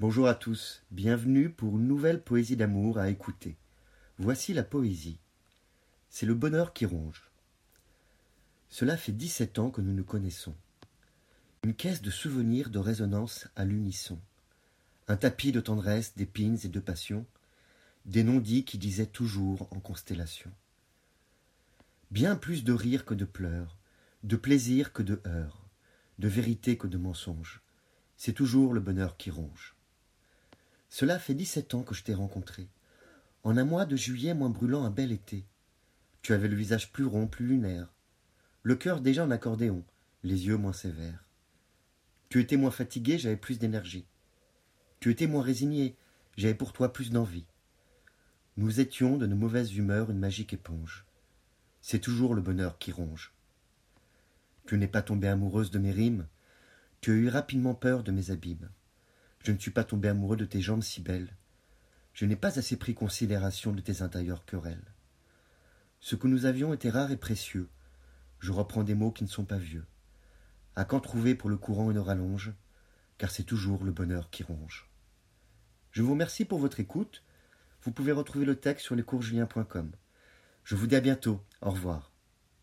Bonjour à tous, bienvenue pour une nouvelle poésie d'amour à écouter. Voici la poésie. C'est le bonheur qui ronge. Cela fait dix-sept ans que nous nous connaissons. Une caisse de souvenirs de résonance à l'unisson. Un tapis de tendresse, d'épines et de passion. Des non-dits qui disaient toujours en constellation. Bien plus de rire que de pleurs, de plaisir que de heurts, de vérité que de mensonges. C'est toujours le bonheur qui ronge. Cela fait dix-sept ans que je t'ai rencontré. En un mois de juillet moins brûlant un bel été. Tu avais le visage plus rond, plus lunaire. Le cœur déjà en accordéon, les yeux moins sévères. Tu étais moins fatigué, j'avais plus d'énergie. Tu étais moins résigné, j'avais pour toi plus d'envie. Nous étions de nos mauvaises humeurs une magique éponge. C'est toujours le bonheur qui ronge. Tu n'es pas tombée amoureuse de mes rimes, tu as eu rapidement peur de mes abîmes. Je ne suis pas tombé amoureux de tes jambes si belles. Je n'ai pas assez pris considération de tes intérieures querelles. Ce que nous avions était rare et précieux. Je reprends des mots qui ne sont pas vieux. À quand trouver pour le courant une rallonge? Car c'est toujours le bonheur qui ronge. Je vous remercie pour votre écoute. Vous pouvez retrouver le texte sur lescoursjulien.com. Je vous dis à bientôt. Au revoir.